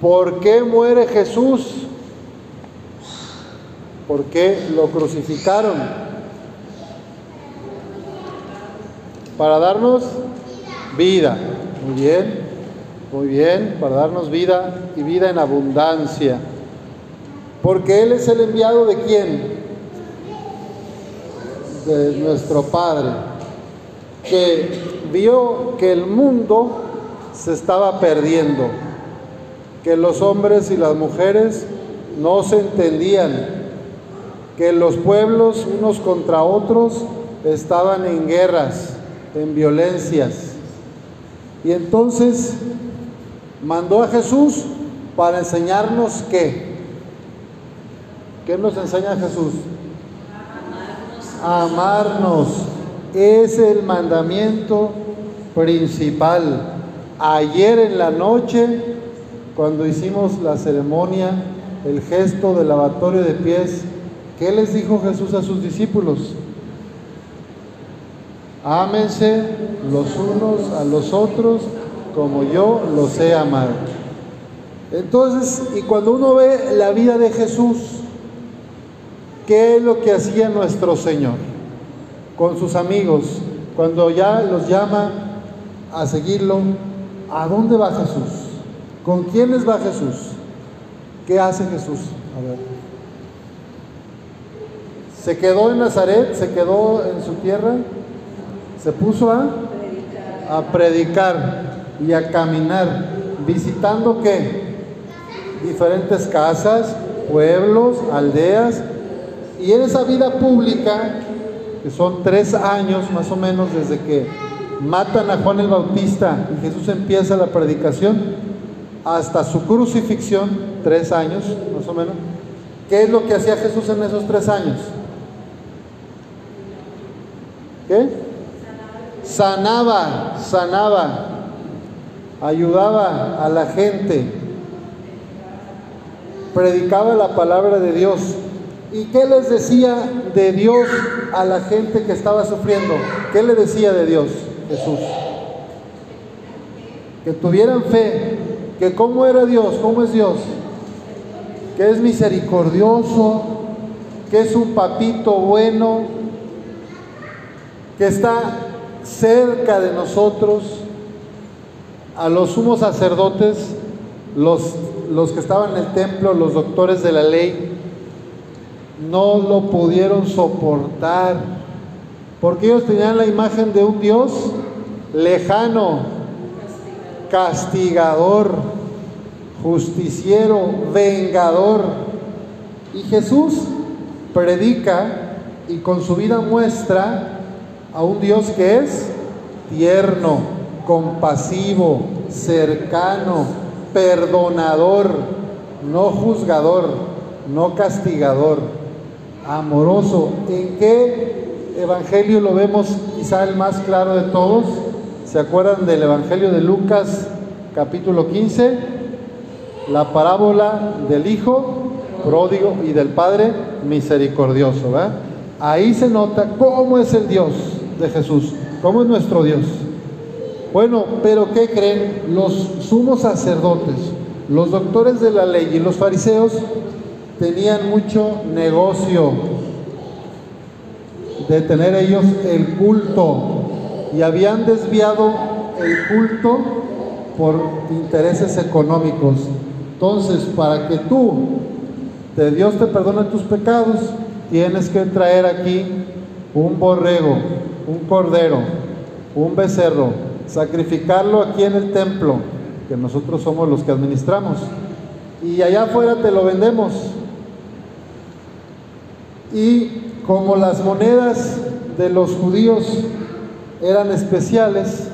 ¿por qué muere Jesús? ¿Por qué lo crucificaron? Para darnos vida. Muy bien, muy bien, para darnos vida y vida en abundancia. Porque Él es el enviado de quién? De nuestro Padre, que vio que el mundo se estaba perdiendo, que los hombres y las mujeres no se entendían, que los pueblos unos contra otros estaban en guerras, en violencias. Y entonces mandó a Jesús para enseñarnos qué. ¿Qué nos enseña Jesús? Amarnos. Es el mandamiento principal. Ayer en la noche, cuando hicimos la ceremonia, el gesto del lavatorio de pies, ¿qué les dijo Jesús a sus discípulos? Ámense los unos a los otros como yo los he amado. Entonces, y cuando uno ve la vida de Jesús, ¿qué es lo que hacía nuestro Señor con sus amigos? Cuando ya los llama a seguirlo, ¿a dónde va Jesús? ¿Con quiénes va Jesús? ¿Qué hace Jesús? A ver. ¿Se quedó en Nazaret? ¿Se quedó en su tierra? ¿Se puso a? A predicar y a caminar, visitando qué? Diferentes casas, pueblos, aldeas, y en esa vida pública, que son tres años más o menos desde que matan a Juan el Bautista y Jesús empieza la predicación, hasta su crucifixión, tres años más o menos, ¿qué es lo que hacía Jesús en esos tres años? ¿Qué? Sanaba, sanaba, ayudaba a la gente, predicaba la palabra de Dios. ¿Y qué les decía de Dios a la gente que estaba sufriendo? ¿Qué le decía de Dios Jesús? Que tuvieran fe, que cómo era Dios, cómo es Dios, que es misericordioso, que es un papito bueno, que está cerca de nosotros, a los sumos sacerdotes, los, los que estaban en el templo, los doctores de la ley, no lo pudieron soportar, porque ellos tenían la imagen de un Dios lejano, castigador, justiciero, vengador. Y Jesús predica y con su vida muestra a un Dios que es tierno, compasivo, cercano, perdonador, no juzgador, no castigador, amoroso. ¿En qué evangelio lo vemos quizá el más claro de todos? ¿Se acuerdan del evangelio de Lucas capítulo 15? La parábola del hijo pródigo y del padre misericordioso. Ahí se nota cómo es el Dios de Jesús, cómo es nuestro Dios. Bueno, pero ¿qué creen? Los sumos sacerdotes, los doctores de la ley y los fariseos tenían mucho negocio de tener ellos el culto y habían desviado el culto por intereses económicos. Entonces, para que tú, de Dios te perdone tus pecados, tienes que traer aquí un borrego, un cordero, un becerro, sacrificarlo aquí en el templo, que nosotros somos los que administramos, y allá afuera te lo vendemos. Y como las monedas de los judíos eran especiales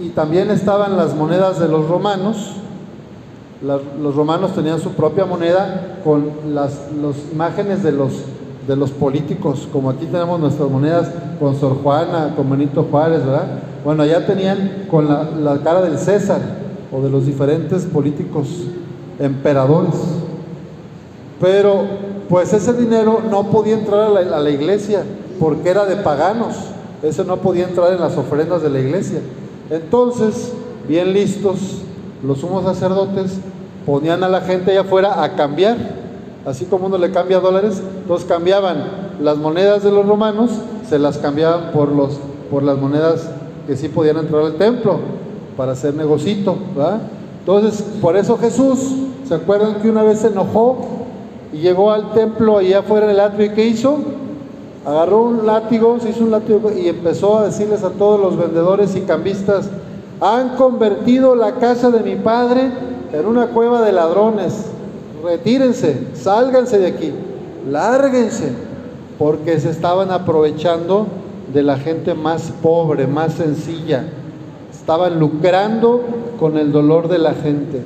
y también estaban las monedas de los romanos, los romanos tenían su propia moneda con las imágenes de los, de los políticos, como aquí tenemos nuestras monedas con Sor Juana, con Benito Juárez, ¿verdad? Bueno, allá tenían con la, la cara del César o de los diferentes políticos emperadores. Pero pues ese dinero no podía entrar a la, a la, iglesia porque era de paganos. Ese no podía entrar en las ofrendas de la iglesia. Entonces, bien listos, los sumos sacerdotes ponían a la gente allá afuera a cambiar, así como uno le cambia dólares, entonces cambiaban las monedas de los romanos, se las cambiaban por, los, por las monedas que sí podían entrar al templo para hacer negocito, ¿verdad? Entonces, por eso Jesús, ¿se acuerdan que una vez se enojó y llegó al templo allá afuera del atrio y qué hizo? Agarró un látigo, se hizo un látigo y empezó a decirles a todos los vendedores y cambistas, han convertido la casa de mi padre en una cueva de ladrones. Retírense, sálganse de aquí, lárguense, porque se estaban aprovechando de la gente más pobre, más sencilla. Estaban lucrando con el dolor de la gente.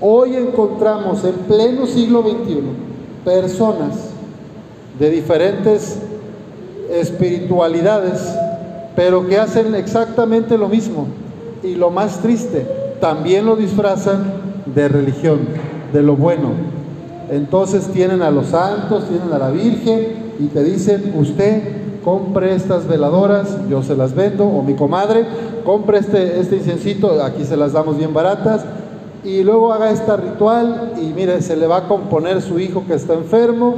Hoy encontramos en pleno siglo XXI personas de diferentes espiritualidades, pero que hacen exactamente lo mismo. Y lo más triste, también lo disfrazan de religión, de lo bueno. Entonces tienen a los santos, tienen a la Virgen y te dicen, usted compre estas veladoras, yo se las vendo, o mi comadre, compre este, este incensito, aquí se las damos bien baratas, y luego haga este ritual y mire, se le va a componer su hijo que está enfermo,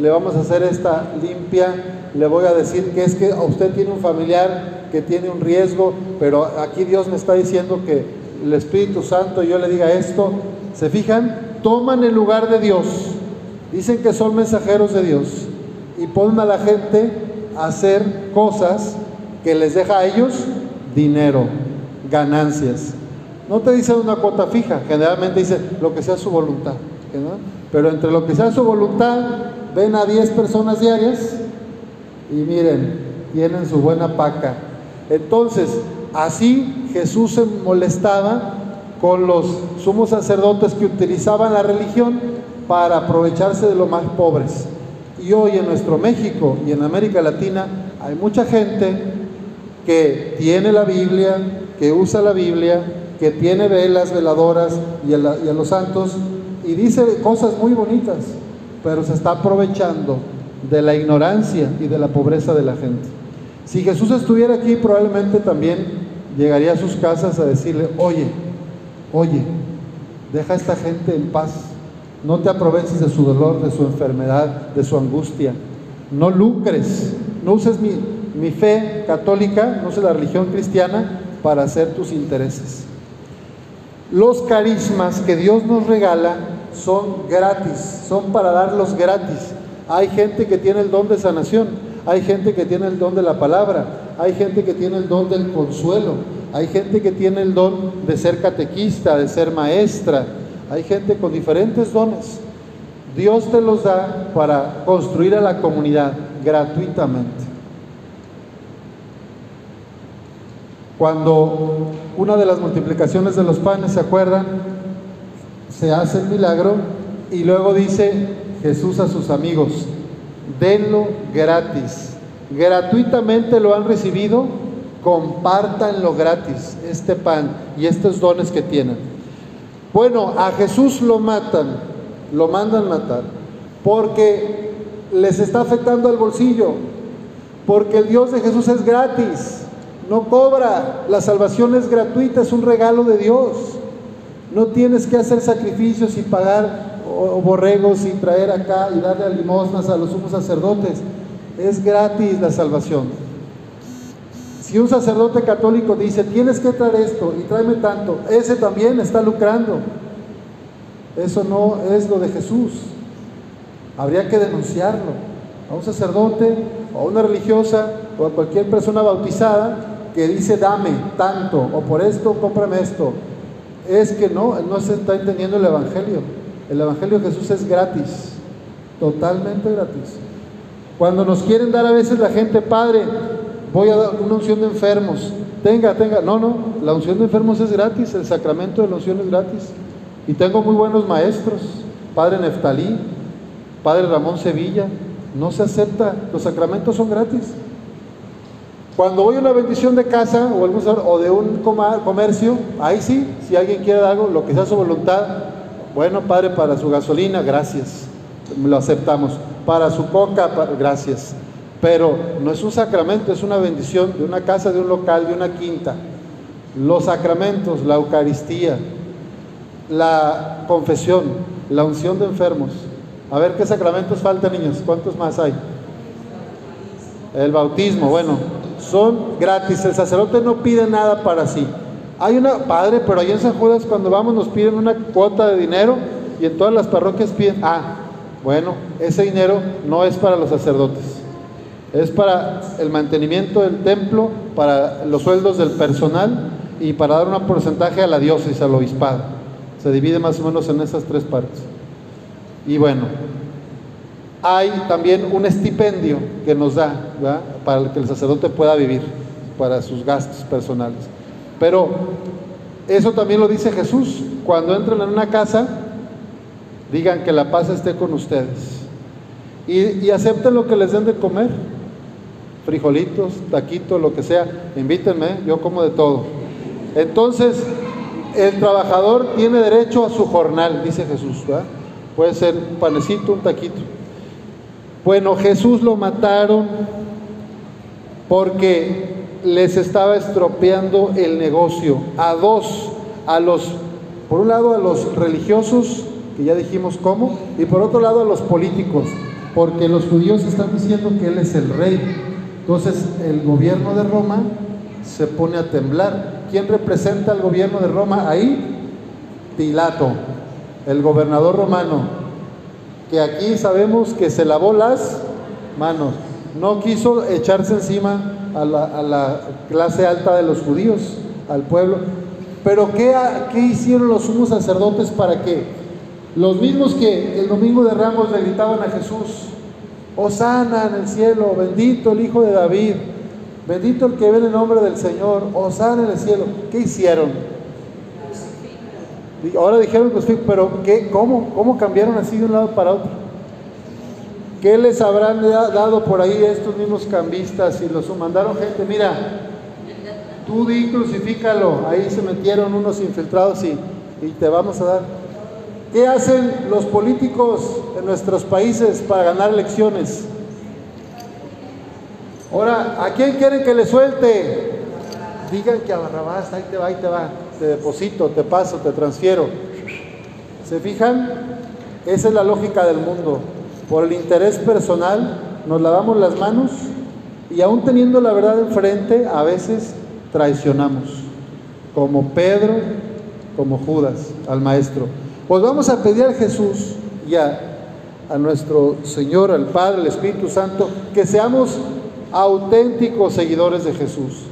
le vamos a hacer esta limpia, le voy a decir que es que usted tiene un familiar que tiene un riesgo, pero aquí Dios me está diciendo que el Espíritu Santo, yo le diga esto, ¿se fijan? Toman el lugar de Dios, dicen que son mensajeros de Dios y ponen a la gente a hacer cosas que les deja a ellos dinero, ganancias. No te dice una cuota fija, generalmente dice lo que sea su voluntad. Pero entre lo que sea su voluntad, ven a 10 personas diarias y miren, tienen su buena paca. Entonces, así Jesús se molestaba con los sumos sacerdotes que utilizaban la religión para aprovecharse de los más pobres. Y hoy en nuestro México y en América Latina hay mucha gente que tiene la Biblia, que usa la Biblia, que tiene velas, veladoras y a, y a los santos y dice cosas muy bonitas, pero se está aprovechando de la ignorancia y de la pobreza de la gente. Si Jesús estuviera aquí, probablemente también llegaría a sus casas a decirle, oye, oye, deja a esta gente en paz, no te aproveches de su dolor, de su enfermedad, de su angustia, no lucres, no uses mi, mi fe católica, no uses la religión cristiana para hacer tus intereses. Los carismas que Dios nos regala son gratis, son para darlos gratis. Hay gente que tiene el don de sanación, hay gente que tiene el don de la palabra, hay gente que tiene el don del consuelo, hay gente que tiene el don de ser catequista, de ser maestra, hay gente con diferentes dones. Dios te los da para construir a la comunidad gratuitamente. Cuando una de las multiplicaciones de los panes, ¿se acuerdan? Se hace el milagro y luego dice Jesús a sus amigos, denlo gratis. Gratuitamente lo han recibido, compártanlo gratis, este pan y estos dones que tienen. Bueno, a Jesús lo matan, lo mandan matar, porque les está afectando el bolsillo, porque el Dios de Jesús es gratis no cobra, la salvación es gratuita, es un regalo de Dios. No tienes que hacer sacrificios y pagar borregos y traer acá y darle limosnas a los sumos sacerdotes. Es gratis la salvación. Si un sacerdote católico dice, tienes que traer esto y tráeme tanto, ese también está lucrando. Eso no es lo de Jesús. Habría que denunciarlo a un sacerdote o a una religiosa o a cualquier persona bautizada que dice dame tanto o por esto cómprame esto, es que no, no se está entendiendo el Evangelio. El Evangelio de Jesús es gratis, totalmente gratis. Cuando nos quieren dar a veces la gente, Padre, voy a dar una unción de enfermos, tenga, tenga, no, no, la unción de enfermos es gratis, el sacramento de la unción es gratis. Y tengo muy buenos maestros, Padre Neftalí, Padre Ramón Sevilla, no se acepta, los sacramentos son gratis. Cuando voy a una bendición de casa o, de un comercio, ahí sí, si alguien quiere algo, lo que sea su voluntad, bueno, Padre, para su gasolina, gracias, lo aceptamos. Para su coca, gracias. Pero no es un sacramento, es una bendición de una casa, de un local, de una quinta. Los sacramentos, la Eucaristía, la confesión, la unción de enfermos. A ver qué sacramentos faltan, niños. ¿Cuántos más hay? El bautismo, bueno, son gratis. El sacerdote no pide nada para sí. Hay una, padre, pero ahí en San Judas cuando vamos nos piden una cuota de dinero y en todas las parroquias piden, ah, bueno, ese dinero no es para los sacerdotes, es para el mantenimiento del templo, para los sueldos del personal y para dar un porcentaje a la diócesis, al obispado. Se divide más o menos en esas tres partes. Y bueno, hay también un estipendio que nos da para que el sacerdote pueda vivir, para sus gastos personales. Pero eso también lo dice Jesús. Cuando entren en una casa, digan que la paz esté con ustedes. Y, acepten lo que les den de comer. Frijolitos, taquitos, lo que sea. Invítenme, yo como de todo. Entonces, el trabajador tiene derecho a su jornal, dice Jesús. Puede ser un panecito, un taquito. Bueno, Jesús lo mataron porque les estaba estropeando el negocio a dos, a los, por un lado a los religiosos, que ya dijimos cómo, y por otro lado a los políticos, porque los judíos están diciendo que Él es el rey. Entonces el gobierno de Roma se pone a temblar. ¿Quién representa al gobierno de Roma ahí? Pilato, el gobernador romano, que aquí sabemos que se lavó las manos, no quiso echarse encima a la, clase alta de los judíos, al pueblo. Pero ¿qué, ¿qué hicieron los sumos sacerdotes para que los mismos que el domingo de Ramos le gritaban a Jesús, Osana en el cielo, bendito el Hijo de David, bendito el que ve en el nombre del Señor, Osana en el cielo, ¿qué hicieron? Ahora dijeron, pues, pero ¿qué? ¿Cómo? ¿Cómo cambiaron así de un lado para otro? ¿Qué les habrán dado por ahí estos mismos cambistas y los mandaron gente? Mira, tú di crucifícalo. Ahí se metieron unos infiltrados y, y te vamos a dar. ¿Qué hacen los políticos en nuestros países para ganar elecciones? Ahora, ¿a quién quieren que le suelte? Digan que a Barrabás, ahí te va, ahí te va. Te deposito, te paso, te transfiero. ¿Se fijan? Esa es la lógica del mundo por el interés personal, nos lavamos las manos y aún teniendo la verdad enfrente, a veces traicionamos, como Pedro, como Judas, al Maestro. Pues vamos a pedir a Jesús y a, a nuestro Señor, al Padre, al Espíritu Santo, que seamos auténticos seguidores de Jesús,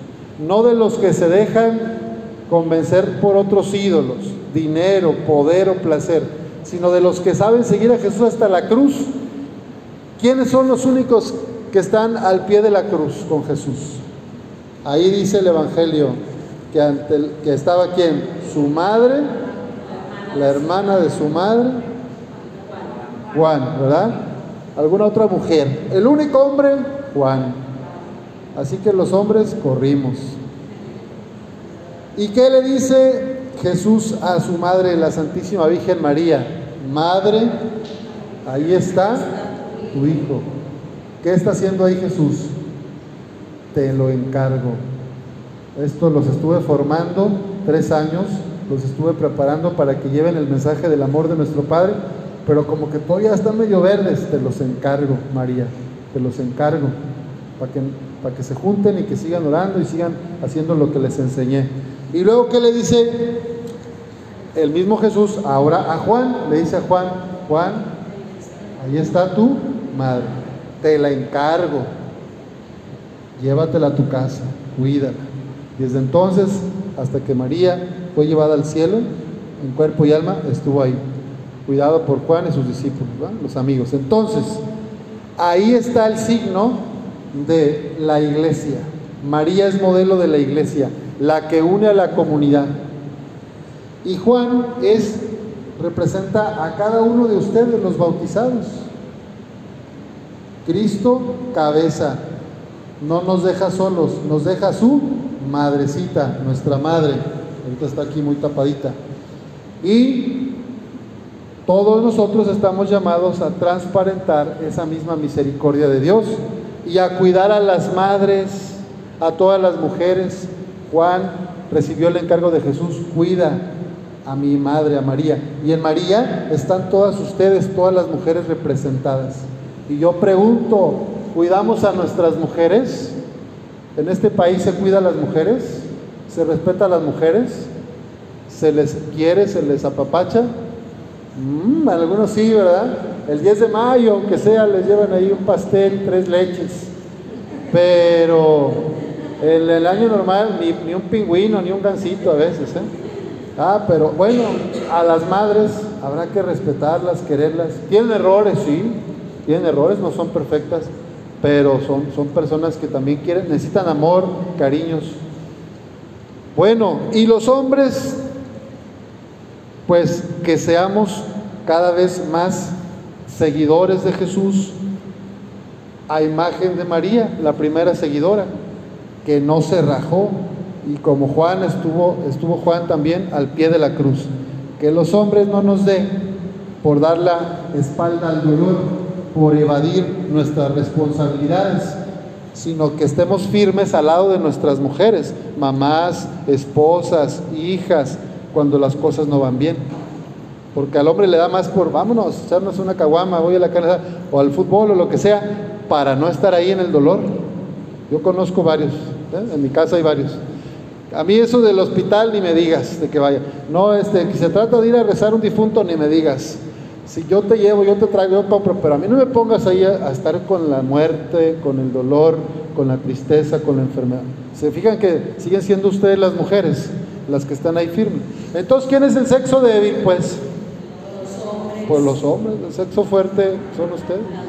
no de los que se dejan convencer por otros ídolos, dinero, poder o placer, sino de los que saben seguir a Jesús hasta la cruz ¿Quiénes son los únicos que están al pie de la cruz con Jesús? Ahí dice el Evangelio que, ante que estaba quién? Su madre, la hermana de su madre, Juan, ¿verdad? ¿Alguna otra mujer? El único hombre, Juan. Así que los hombres corrimos. ¿Y qué le dice Jesús a su madre, la Santísima Virgen María? Madre, ahí está tu hijo. ¿Qué está haciendo ahí Jesús? Te lo encargo. Esto los estuve formando tres años, los estuve preparando para que lleven el mensaje del amor de nuestro Padre, pero como que todavía están medio verdes, te los encargo, María, te los encargo, para que, para que se junten y que sigan orando y sigan haciendo lo que les enseñé. Y luego, ¿qué le dice el mismo Jesús ahora a Juan? Le dice a Juan, Juan, ahí está tú madre, te la encargo, llévatela a tu casa, cuídala. Desde entonces hasta que María fue llevada al cielo, en cuerpo y alma, estuvo ahí, cuidado por Juan y sus discípulos, los amigos. Entonces, ahí está el signo de la iglesia. María es modelo de la iglesia, la que une a la comunidad. Y Juan es representa a cada uno de ustedes los bautizados. Cristo cabeza, no nos deja solos, nos deja su madrecita, nuestra madre, ahorita está aquí muy tapadita. Y todos nosotros estamos llamados a transparentar esa misma misericordia de Dios y a cuidar a las madres, a todas las mujeres. Juan recibió el encargo de Jesús, cuida a mi madre, a María. Y en María están todas ustedes, todas las mujeres representadas. Y yo pregunto, ¿cuidamos a nuestras mujeres? ¿En este país se cuida a las mujeres? ¿Se respeta a las mujeres? ¿Se les quiere? ¿Se les apapacha? Mm, algunos sí, ¿verdad? El 10 de mayo, aunque sea, les llevan ahí un pastel, tres leches. Pero en el año normal, ni, ni un pingüino, ni un gansito a veces, ¿eh? Ah, pero bueno, a las madres habrá que respetarlas, quererlas. Tienen errores, sí, tienen errores, no son perfectas, pero son, son personas que también quieren, necesitan amor, cariños. Bueno, y los hombres, pues que seamos cada vez más seguidores de Jesús a imagen de María, la primera seguidora, que no se rajó, y como Juan estuvo, estuvo Juan también al pie de la cruz. Que los hombres no nos den por dar la espalda al dolor, por evadir nuestras responsabilidades, sino que estemos firmes al lado de nuestras mujeres, mamás, esposas, hijas, cuando las cosas no van bien. Porque al hombre le da más por, vámonos, echarnos una caguama, voy a la casa, o al fútbol o lo que sea, para no estar ahí en el dolor. Yo conozco varios, ¿eh? en mi casa hay varios. A mí eso del hospital ni me digas de que vaya. No, este, que se trata de ir a rezar un difunto ni me digas. Si yo te llevo, yo te traigo, pero a mí no me pongas ahí a, estar con la muerte, con el dolor, con la tristeza, con la enfermedad. Se fijan que siguen siendo ustedes las mujeres las que están ahí firmes. Entonces, ¿quién es el sexo débil? Pues, pues los hombres, el sexo fuerte son ustedes.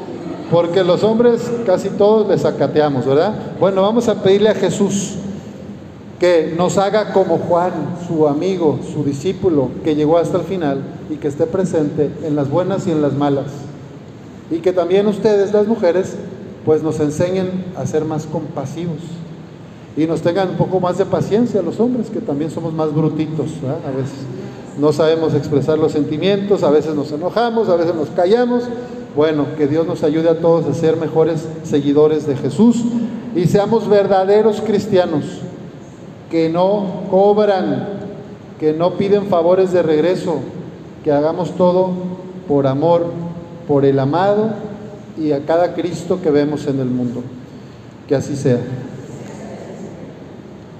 Porque los hombres casi todos les acateamos, ¿verdad? Bueno, vamos a pedirle a Jesús que nos haga como Juan, su amigo, su discípulo, que llegó hasta el final y que esté presente en las buenas y en las malas. Y que también ustedes, las mujeres, pues nos enseñen a ser más compasivos y nos tengan un poco más de paciencia los hombres, que también somos más brutitos, a veces. No sabemos expresar los sentimientos, a veces nos enojamos, a veces nos callamos. Bueno, que Dios nos ayude a todos a ser mejores seguidores de Jesús y seamos verdaderos cristianos que no cobran, que no piden favores de regreso, que hagamos todo por amor, por el amado y a cada Cristo que vemos en el mundo. Que así sea.